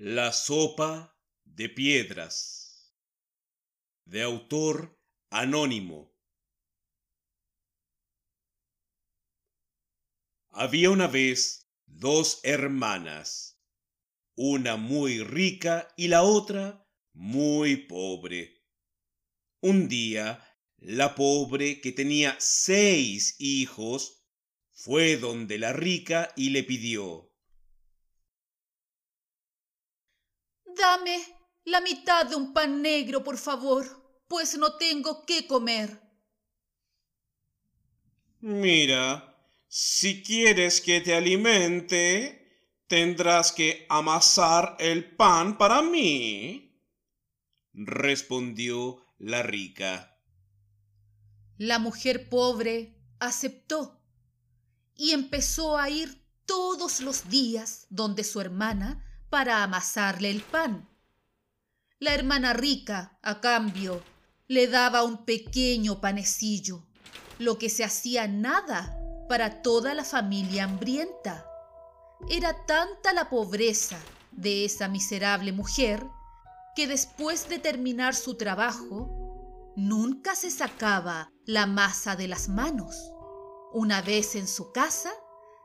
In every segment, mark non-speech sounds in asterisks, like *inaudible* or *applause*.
La sopa de piedras. De autor anónimo. Había una vez dos hermanas, una muy rica y la otra muy pobre. Un día, la pobre, que tenía seis hijos, fue donde la rica y le pidió. Dame la mitad de un pan negro, por favor, pues no tengo qué comer. Mira, si quieres que te alimente, tendrás que amasar el pan para mí, respondió la rica. La mujer pobre aceptó y empezó a ir todos los días donde su hermana para amasarle el pan. La hermana rica, a cambio, le daba un pequeño panecillo, lo que se hacía nada para toda la familia hambrienta. Era tanta la pobreza de esa miserable mujer que después de terminar su trabajo, nunca se sacaba la masa de las manos. Una vez en su casa,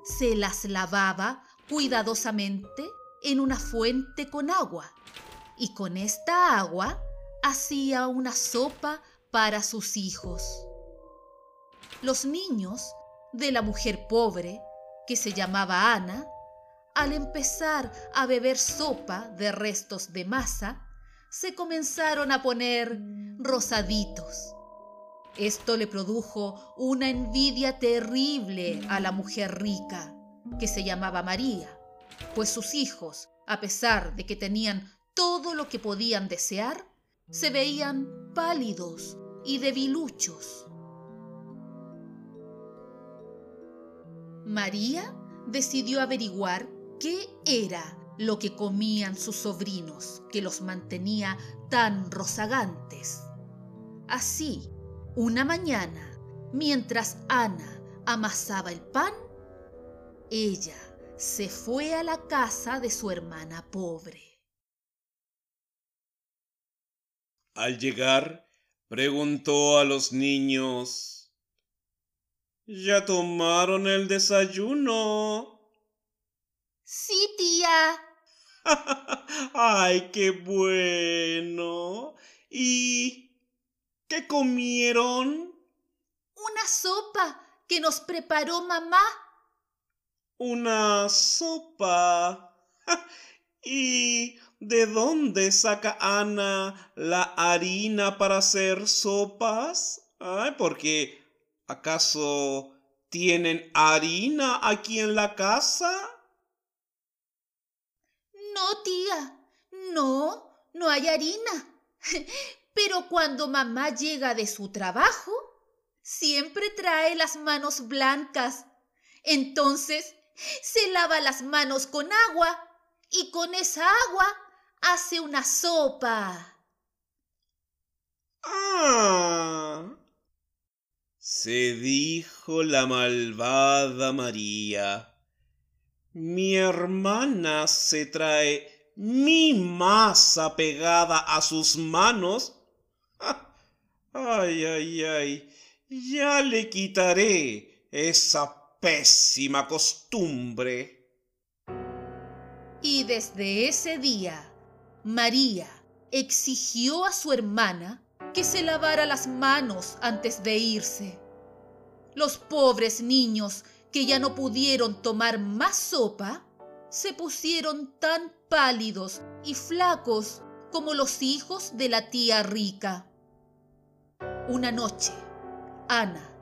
se las lavaba cuidadosamente en una fuente con agua y con esta agua hacía una sopa para sus hijos. Los niños de la mujer pobre, que se llamaba Ana, al empezar a beber sopa de restos de masa, se comenzaron a poner rosaditos. Esto le produjo una envidia terrible a la mujer rica, que se llamaba María pues sus hijos, a pesar de que tenían todo lo que podían desear, se veían pálidos y debiluchos. María decidió averiguar qué era lo que comían sus sobrinos que los mantenía tan rozagantes. Así, una mañana, mientras Ana amasaba el pan, ella se fue a la casa de su hermana pobre. Al llegar, preguntó a los niños, ¿Ya tomaron el desayuno? Sí, tía. *laughs* ¡Ay, qué bueno! ¿Y qué comieron? Una sopa que nos preparó mamá una sopa. ¿Y de dónde saca Ana la harina para hacer sopas? Ay, porque ¿acaso tienen harina aquí en la casa? No, tía, no, no hay harina. *laughs* Pero cuando mamá llega de su trabajo, siempre trae las manos blancas. Entonces se lava las manos con agua y con esa agua hace una sopa. Ah. Se dijo la malvada María. Mi hermana se trae mi masa pegada a sus manos. *laughs* Ay, ay, ay. Ya le quitaré esa pésima costumbre. Y desde ese día, María exigió a su hermana que se lavara las manos antes de irse. Los pobres niños que ya no pudieron tomar más sopa, se pusieron tan pálidos y flacos como los hijos de la tía rica. Una noche, Ana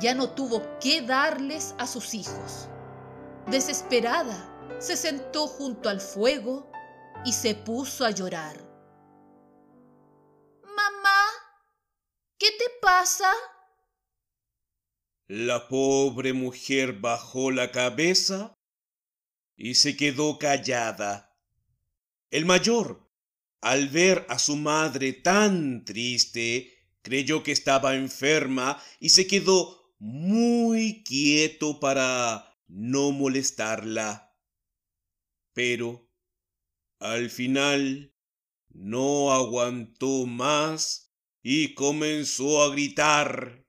ya no tuvo qué darles a sus hijos. Desesperada, se sentó junto al fuego y se puso a llorar. Mamá, ¿qué te pasa? La pobre mujer bajó la cabeza y se quedó callada. El mayor, al ver a su madre tan triste, creyó que estaba enferma y se quedó muy quieto para no molestarla. Pero Al final no aguantó más y comenzó a gritar.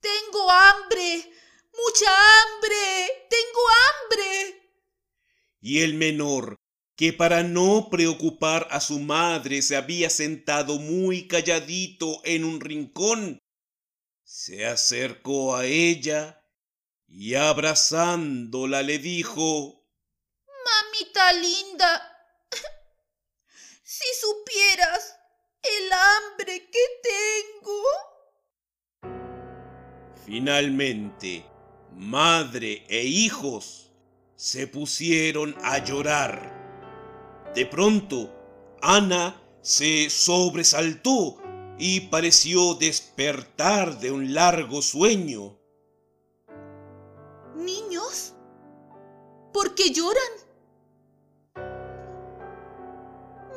Tengo hambre, mucha hambre, tengo hambre. Y el menor, que para no preocupar a su madre se había sentado muy calladito en un rincón, se acercó a ella y abrazándola le dijo, Mamita linda, si supieras el hambre que tengo. Finalmente, madre e hijos se pusieron a llorar. De pronto, Ana se sobresaltó y pareció despertar de un largo sueño. ¿Niños? ¿Por qué lloran?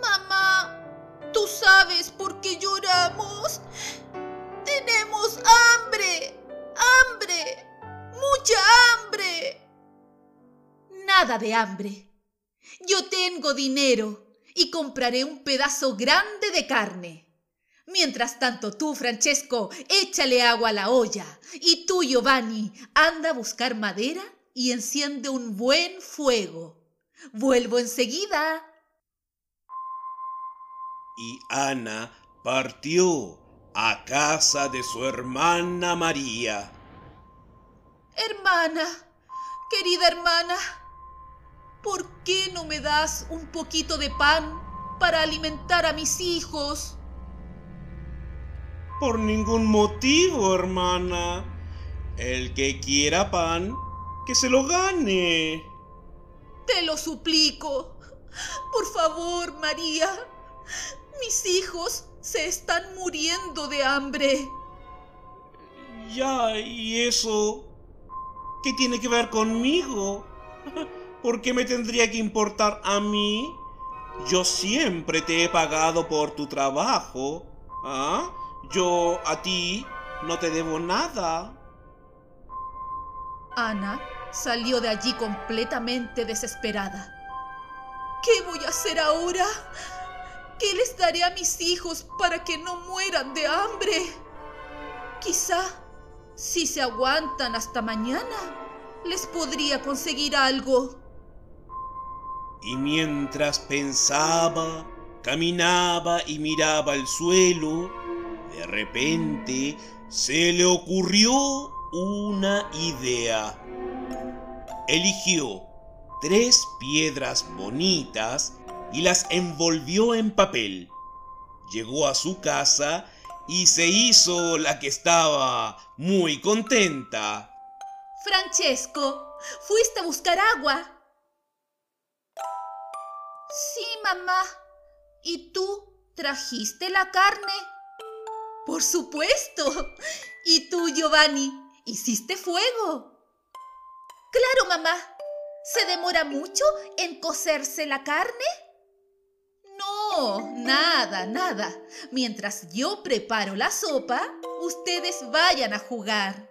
Mamá, ¿tú sabes por qué lloramos? Tenemos hambre, hambre, mucha hambre. Nada de hambre. Yo tengo dinero y compraré un pedazo grande de carne. Mientras tanto, tú, Francesco, échale agua a la olla. Y tú, Giovanni, anda a buscar madera y enciende un buen fuego. Vuelvo enseguida. Y Ana partió a casa de su hermana María. Hermana, querida hermana, ¿por qué no me das un poquito de pan para alimentar a mis hijos? Por ningún motivo, hermana. El que quiera pan, que se lo gane. Te lo suplico. Por favor, María. Mis hijos se están muriendo de hambre. Ya, ¿y eso? ¿Qué tiene que ver conmigo? ¿Por qué me tendría que importar a mí? Yo siempre te he pagado por tu trabajo. ¿Ah? Yo a ti no te debo nada. Ana salió de allí completamente desesperada. ¿Qué voy a hacer ahora? ¿Qué les daré a mis hijos para que no mueran de hambre? Quizá, si se aguantan hasta mañana, les podría conseguir algo. Y mientras pensaba, caminaba y miraba al suelo, de repente se le ocurrió una idea. Eligió tres piedras bonitas y las envolvió en papel. Llegó a su casa y se hizo la que estaba muy contenta. Francesco, ¿fuiste a buscar agua? Sí, mamá. ¿Y tú trajiste la carne? Por supuesto. ¿Y tú, Giovanni, hiciste fuego? Claro, mamá. ¿Se demora mucho en cocerse la carne? No, nada, nada. Mientras yo preparo la sopa, ustedes vayan a jugar.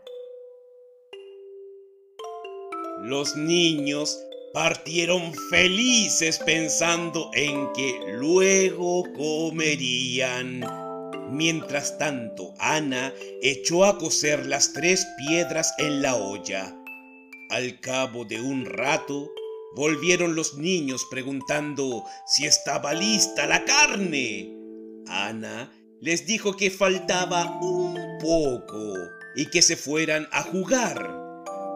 Los niños partieron felices pensando en que luego comerían. Mientras tanto, Ana echó a cocer las tres piedras en la olla. Al cabo de un rato, volvieron los niños preguntando si estaba lista la carne. Ana les dijo que faltaba un poco y que se fueran a jugar.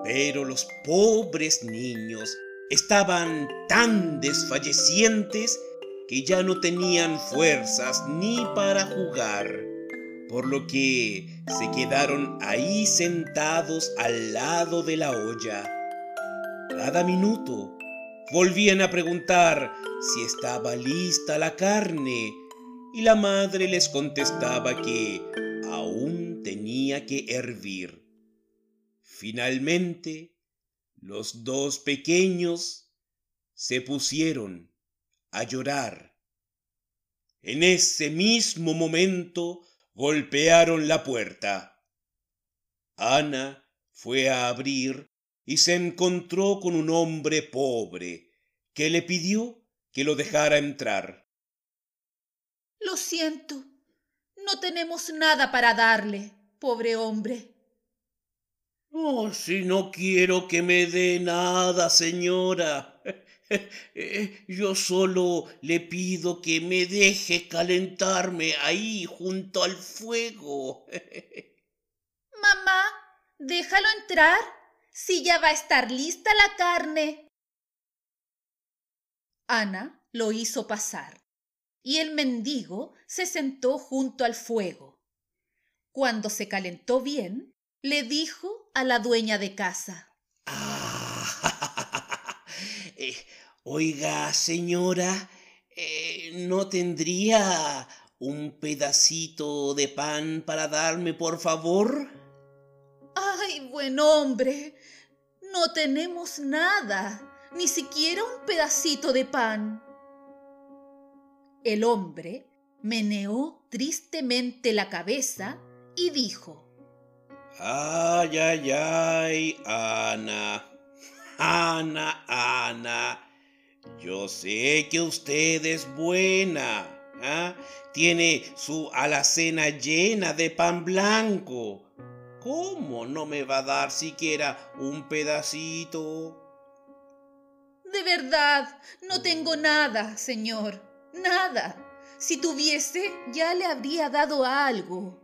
Pero los pobres niños estaban tan desfallecientes que ya no tenían fuerzas ni para jugar, por lo que se quedaron ahí sentados al lado de la olla. Cada minuto volvían a preguntar si estaba lista la carne y la madre les contestaba que aún tenía que hervir. Finalmente, los dos pequeños se pusieron a llorar. En ese mismo momento golpearon la puerta. Ana fue a abrir y se encontró con un hombre pobre que le pidió que lo dejara entrar. Lo siento, no tenemos nada para darle, pobre hombre. Oh, si no quiero que me dé nada, señora. *laughs* Yo solo le pido que me deje calentarme ahí junto al fuego. *laughs* Mamá, déjalo entrar, si ya va a estar lista la carne. Ana lo hizo pasar y el mendigo se sentó junto al fuego. Cuando se calentó bien, le dijo a la dueña de casa. Ah, eh, oiga, señora, eh, ¿no tendría un pedacito de pan para darme, por favor? Ay, buen hombre, no tenemos nada, ni siquiera un pedacito de pan. El hombre meneó tristemente la cabeza y dijo, Ay, ay, ay, Ana, Ana, Ana, yo sé que usted es buena, ¿ah? tiene su alacena llena de pan blanco. ¿Cómo no me va a dar siquiera un pedacito? De verdad, no tengo nada, señor, nada. Si tuviese, ya le habría dado algo.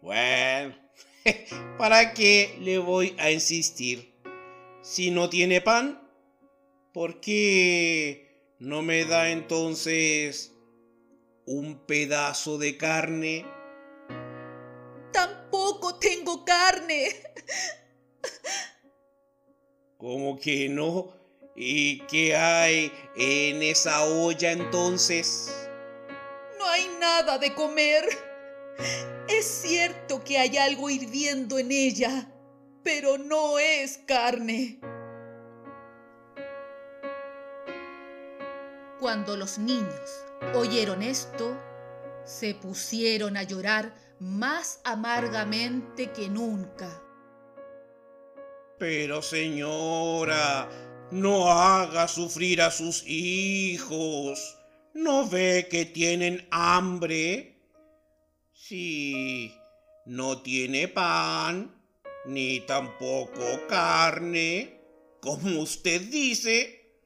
Bueno, *laughs* ¿para qué le voy a insistir? Si no tiene pan, ¿por qué no me da entonces un pedazo de carne? Tampoco tengo carne. ¿Cómo que no? ¿Y qué hay en esa olla entonces? No hay nada de comer. Es cierto que hay algo hirviendo en ella, pero no es carne. Cuando los niños oyeron esto, se pusieron a llorar más amargamente que nunca. Pero señora, no haga sufrir a sus hijos. ¿No ve que tienen hambre? Si no tiene pan, ni tampoco carne, como usted dice,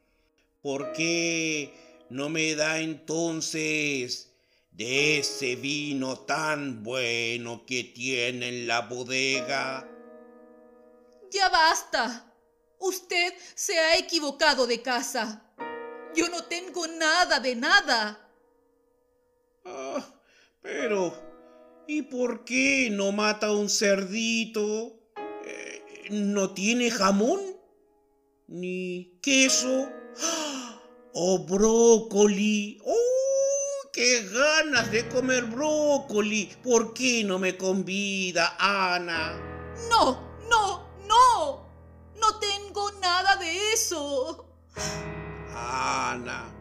¿por qué no me da entonces de ese vino tan bueno que tiene en la bodega? Ya basta. Usted se ha equivocado de casa. Yo no tengo nada de nada. Ah, pero ¿Y por qué no mata un cerdito? Eh, ¿No tiene jamón? ¿Ni queso? ¿O brócoli? ¡Oh! ¡Qué ganas de comer brócoli! ¿Por qué no me convida, Ana? No, no, no. No tengo nada de eso. Ana,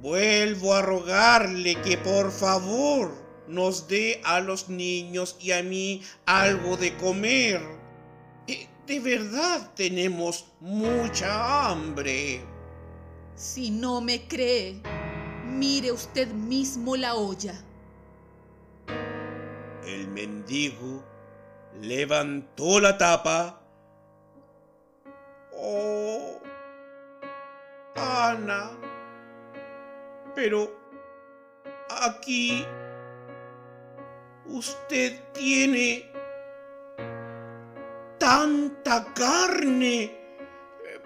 vuelvo a rogarle que por favor nos dé a los niños y a mí algo de comer. Eh, de verdad tenemos mucha hambre. Si no me cree, mire usted mismo la olla. El mendigo levantó la tapa. Oh, Ana, pero aquí usted tiene tanta carne.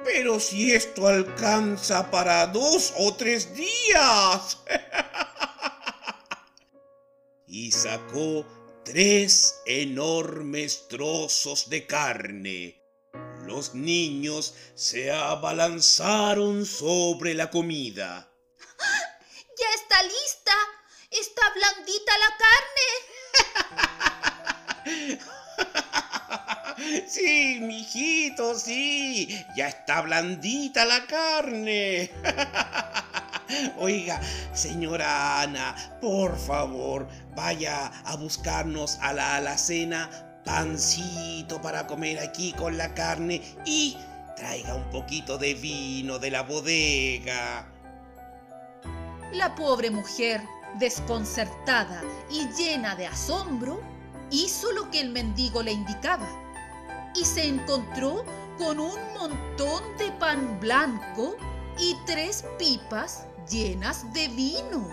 Pero si esto alcanza para dos o tres días. *laughs* y sacó tres enormes trozos de carne. Los niños se abalanzaron sobre la comida. Sí, mijito, sí. Ya está blandita la carne. *laughs* Oiga, señora Ana, por favor, vaya a buscarnos a la alacena pancito para comer aquí con la carne y traiga un poquito de vino de la bodega. La pobre mujer, desconcertada y llena de asombro, hizo lo que el mendigo le indicaba y se encontró con un montón de pan blanco y tres pipas llenas de vino.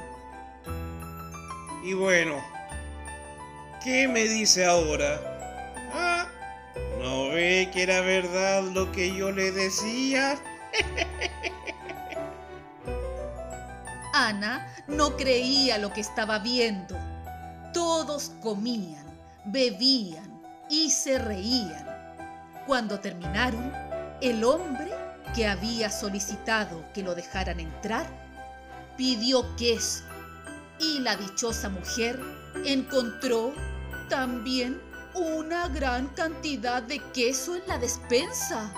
Y bueno, ¿qué me dice ahora? ¿Ah? ¿No ve que era verdad lo que yo le decía? *laughs* Ana no creía lo que estaba viendo. Todos comían, bebían y se reían. Cuando terminaron, el hombre que había solicitado que lo dejaran entrar pidió queso y la dichosa mujer encontró también una gran cantidad de queso en la despensa.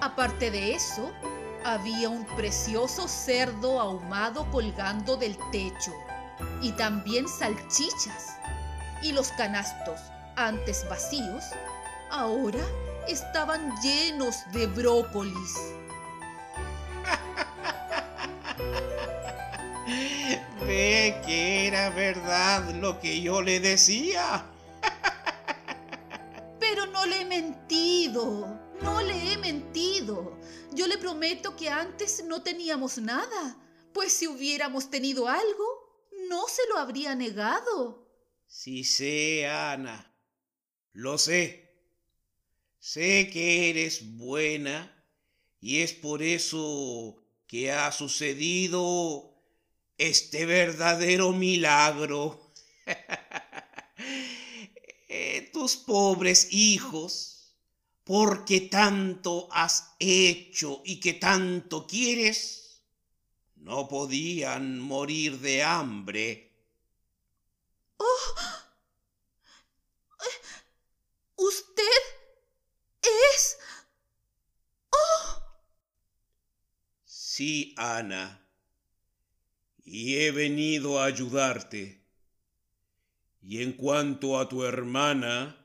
Aparte de eso, había un precioso cerdo ahumado colgando del techo y también salchichas. Y los canastos, antes vacíos, ahora estaban llenos de brócolis. *laughs* Ve que era verdad lo que yo le decía. *laughs* Pero no le he mentido, no le he mentido. Yo le prometo que antes no teníamos nada, pues si hubiéramos tenido algo, no se lo habría negado. Sí sé, Ana, lo sé. Sé que eres buena y es por eso que ha sucedido este verdadero milagro. *laughs* Eh, tus pobres hijos, porque tanto has hecho y que tanto quieres, no podían morir de hambre. ¡Oh! ¿Usted es... ¡Oh! Sí, Ana. Y he venido a ayudarte. Y en cuanto a tu hermana,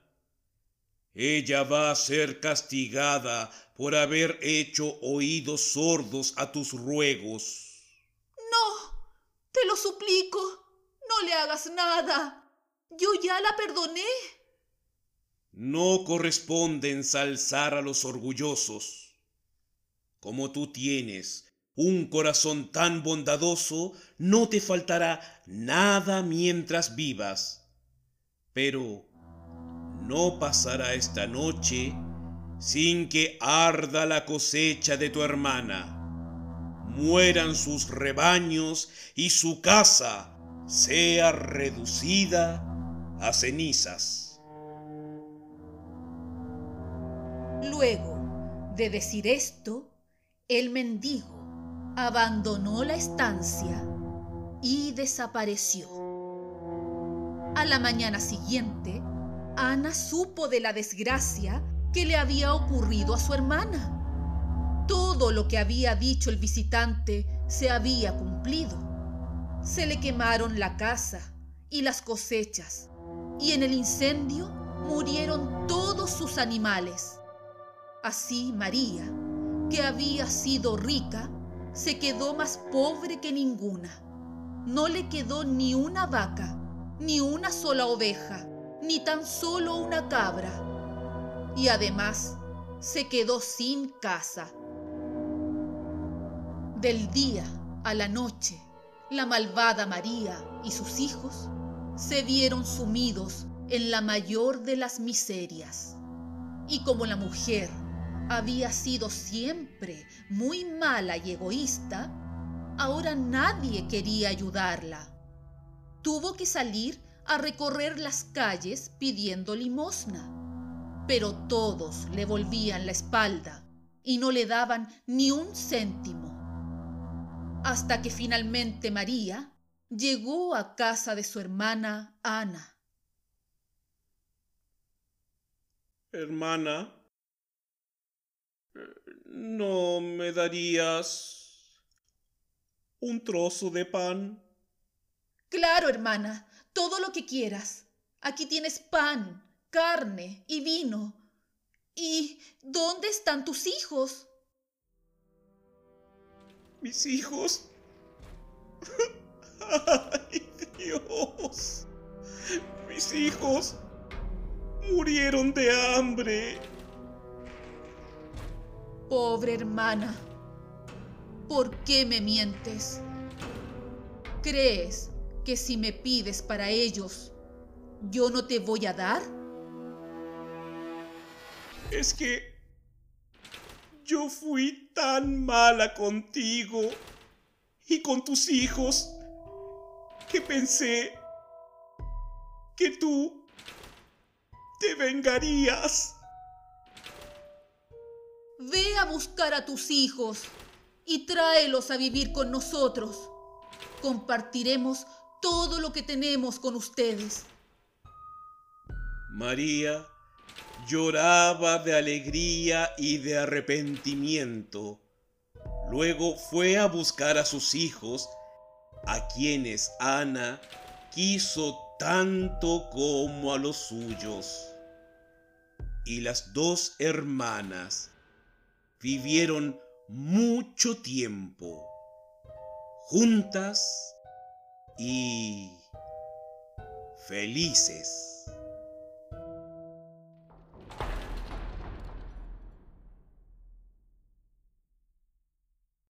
ella va a ser castigada por haber hecho oídos sordos a tus ruegos. No, te lo suplico, no le hagas nada. Yo ya la perdoné. No corresponde ensalzar a los orgullosos. Como tú tienes un corazón tan bondadoso, no te faltará nada mientras vivas. Pero no pasará esta noche sin que arda la cosecha de tu hermana, mueran sus rebaños y su casa sea reducida a cenizas. Luego de decir esto, el mendigo abandonó la estancia y desapareció. A la mañana siguiente, Ana supo de la desgracia que le había ocurrido a su hermana. Todo lo que había dicho el visitante se había cumplido. Se le quemaron la casa y las cosechas, y en el incendio murieron todos sus animales. Así María, que había sido rica, se quedó más pobre que ninguna. No le quedó ni una vaca, ni una sola oveja, ni tan solo una cabra. Y además se quedó sin casa. Del día a la noche, la malvada María y sus hijos se vieron sumidos en la mayor de las miserias. Y como la mujer había sido siempre muy mala y egoísta, ahora nadie quería ayudarla. Tuvo que salir a recorrer las calles pidiendo limosna, pero todos le volvían la espalda y no le daban ni un céntimo. Hasta que finalmente María llegó a casa de su hermana Ana. Hermana, ¿No me darías un trozo de pan? Claro, hermana, todo lo que quieras. Aquí tienes pan, carne y vino. ¿Y dónde están tus hijos? ¿Mis hijos? *laughs* ¡Ay, Dios! Mis hijos murieron de hambre. Pobre hermana, ¿por qué me mientes? ¿Crees que si me pides para ellos, yo no te voy a dar? Es que yo fui tan mala contigo y con tus hijos que pensé que tú te vengarías. Ve a buscar a tus hijos y tráelos a vivir con nosotros. Compartiremos todo lo que tenemos con ustedes. María lloraba de alegría y de arrepentimiento. Luego fue a buscar a sus hijos, a quienes Ana quiso tanto como a los suyos. Y las dos hermanas vivieron mucho tiempo juntas y felices.